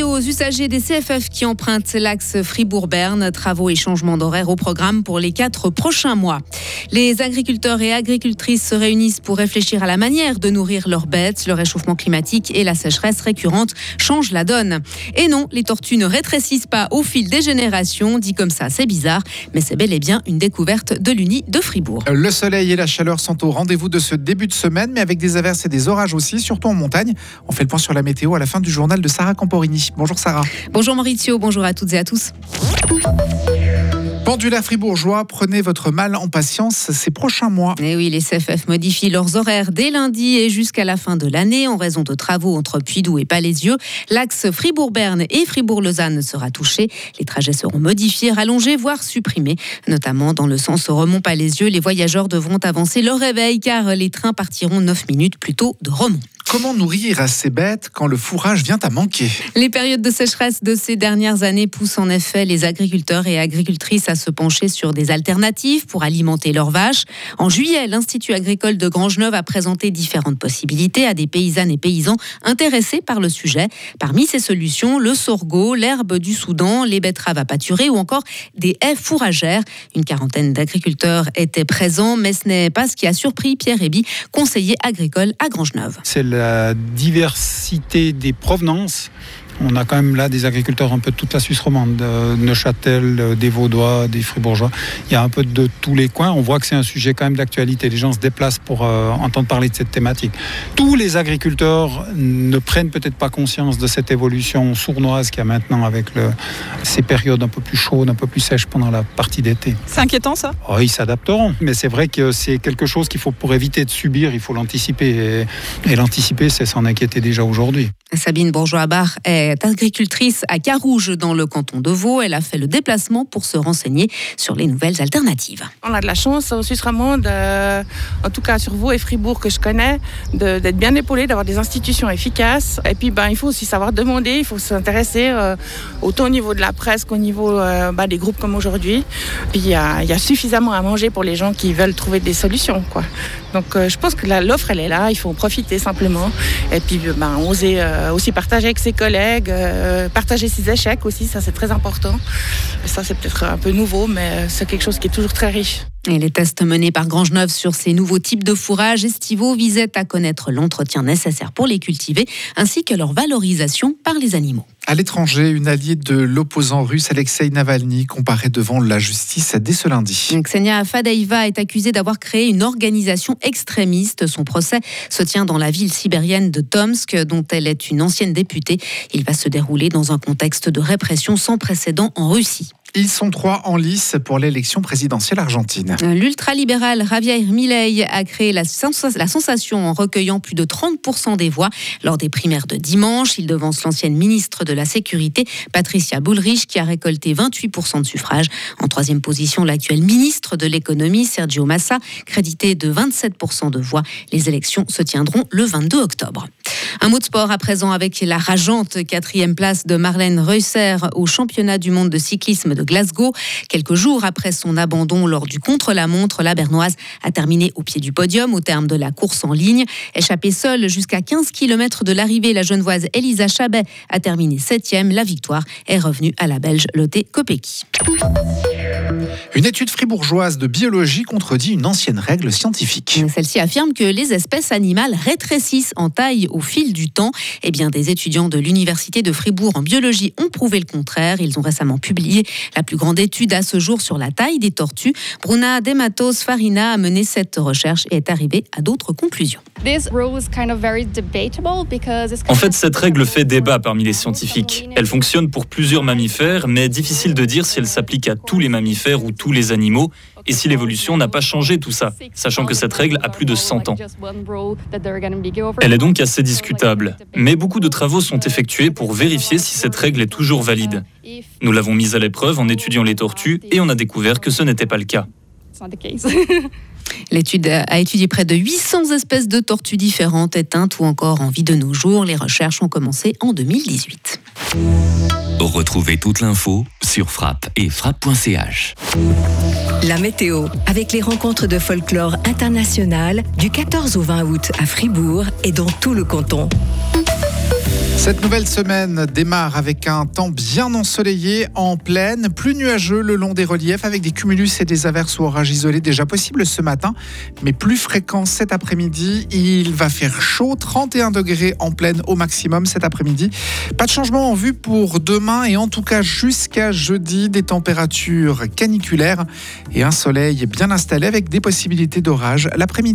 Aux usagers des CFF qui empruntent l'axe Fribourg-Berne. Travaux et changements d'horaire au programme pour les quatre prochains mois. Les agriculteurs et agricultrices se réunissent pour réfléchir à la manière de nourrir leurs bêtes. Le réchauffement climatique et la sécheresse récurrente changent la donne. Et non, les tortues ne rétrécissent pas au fil des générations. Dit comme ça, c'est bizarre, mais c'est bel et bien une découverte de l'Uni de Fribourg. Le soleil et la chaleur sont au rendez-vous de ce début de semaine, mais avec des averses et des orages aussi, surtout en montagne. On fait le point sur la météo à la fin du journal de Sarah Camporini. Bonjour Sarah. Bonjour Maurizio, bonjour à toutes et à tous. Pendula fribourgeois, prenez votre mal en patience ces prochains mois. Et eh oui, les CFF modifient leurs horaires dès lundi et jusqu'à la fin de l'année en raison de travaux entre Puydou et Palaisieux. L'axe Fribourg-Berne et Fribourg-Lausanne sera touché. Les trajets seront modifiés, rallongés, voire supprimés. Notamment dans le sens Remont-Palaisieux, les voyageurs devront avancer leur réveil car les trains partiront 9 minutes plus tôt de Remont. Comment nourrir ces bêtes quand le fourrage vient à manquer Les périodes de sécheresse de ces dernières années poussent en effet les agriculteurs et agricultrices à se pencher sur des alternatives pour alimenter leurs vaches. En juillet, l'Institut agricole de Grangeneuve a présenté différentes possibilités à des paysannes et paysans intéressés par le sujet. Parmi ces solutions, le sorgho, l'herbe du Soudan, les betteraves à pâturer ou encore des haies fourragères. Une quarantaine d'agriculteurs étaient présents, mais ce n'est pas ce qui a surpris Pierre Réby, conseiller agricole à Grangeneuve. C'est la diversité des provenances on a quand même là des agriculteurs un peu de toute la Suisse romande, de Neuchâtel, des Vaudois, des Fribourgeois. Il y a un peu de tous les coins. On voit que c'est un sujet quand même d'actualité. Les gens se déplacent pour euh, entendre parler de cette thématique. Tous les agriculteurs ne prennent peut-être pas conscience de cette évolution sournoise qu'il y a maintenant avec ces périodes un peu plus chaudes, un peu plus sèches pendant la partie d'été. C'est inquiétant ça? Oh, Ils s'adapteront. Mais c'est vrai que c'est quelque chose qu'il faut, pour éviter de subir, il faut l'anticiper. Et, et l'anticiper, c'est s'en inquiéter déjà aujourd'hui. Sabine Bourgeois-Bar est agricultrice à Carouge dans le canton de Vaud. Elle a fait le déplacement pour se renseigner sur les nouvelles alternatives. On a de la chance au Suisse romande, en tout cas sur Vaud et Fribourg que je connais, d'être bien épaulé, d'avoir des institutions efficaces. Et puis ben, il faut aussi savoir demander, il faut s'intéresser euh, autant au niveau de la presse qu'au niveau euh, ben, des groupes comme aujourd'hui. Il y, a, suffisamment à manger pour les gens qui veulent trouver des solutions. Donc euh, je pense que l'offre elle est là, il faut en profiter simplement. Et puis ben, oser euh, aussi partager avec ses collègues, euh, partager ses échecs aussi, ça c'est très important. Ça c'est peut-être un peu nouveau, mais c'est quelque chose qui est toujours très riche. Et les tests menés par Grangeneuve sur ces nouveaux types de fourrages estivaux visaient à connaître l'entretien nécessaire pour les cultiver, ainsi que leur valorisation par les animaux. À l'étranger, une alliée de l'opposant russe Alexei Navalny comparaît devant la justice dès ce lundi. Ksenia Fadaïva est accusée d'avoir créé une organisation extrémiste. Son procès se tient dans la ville sibérienne de Tomsk, dont elle est une ancienne députée. Il va se dérouler dans un contexte de répression sans précédent en Russie. Ils sont trois en lice pour l'élection présidentielle argentine. L'ultralibéral Javier Milei a créé la, sensation en recueillant plus de 30% des voix lors des primaires de dimanche. Il devance l'ancienne ministre de la Sécurité, Patricia Bullrich, qui a récolté 28% de suffrages. En troisième position, l'actuel ministre de l'économie, Sergio Massa, crédité de 27% de voix. Les élections se tiendront le 22 octobre. Un mot de sport à présent avec la rageante quatrième place de Marlène Reusser au championnat du monde de cyclisme de Glasgow. Quelques jours après son abandon lors du contre-la-montre, la Bernoise a terminé au pied du podium au terme de la course en ligne. Échappée seule jusqu'à 15 km de l'arrivée, la genevoise Elisa Chabet a terminé septième. La victoire est revenue à la Belge Lotte Kopecky. Une étude fribourgeoise de biologie contredit une ancienne règle scientifique. Celle-ci affirme que les espèces animales rétrécissent en taille au fil du temps. Eh bien, des étudiants de l'Université de Fribourg en biologie ont prouvé le contraire. Ils ont récemment publié la plus grande étude à ce jour sur la taille des tortues. Bruna Dematos Farina a mené cette recherche et est arrivée à d'autres conclusions. En fait, cette règle fait débat parmi les scientifiques. Elle fonctionne pour plusieurs mammifères, mais difficile de dire si elle s'applique à tous les mammifères ou tous les animaux, et si l'évolution n'a pas changé tout ça, sachant que cette règle a plus de 100 ans. Elle est donc assez discutable, mais beaucoup de travaux sont effectués pour vérifier si cette règle est toujours valide. Nous l'avons mise à l'épreuve en étudiant les tortues et on a découvert que ce n'était pas le cas. L'étude a étudié près de 800 espèces de tortues différentes, éteintes ou encore en vie de nos jours. Les recherches ont commencé en 2018. Retrouvez toute l'info sur frappe et frappe.ch. La météo, avec les rencontres de folklore international du 14 au 20 août à Fribourg et dans tout le canton. Cette nouvelle semaine démarre avec un temps bien ensoleillé en pleine, plus nuageux le long des reliefs avec des cumulus et des averses ou orages isolés déjà possibles ce matin, mais plus fréquents cet après-midi. Il va faire chaud, 31 degrés en pleine au maximum cet après-midi. Pas de changement en vue pour demain et en tout cas jusqu'à jeudi, des températures caniculaires et un soleil bien installé avec des possibilités d'orage l'après-midi.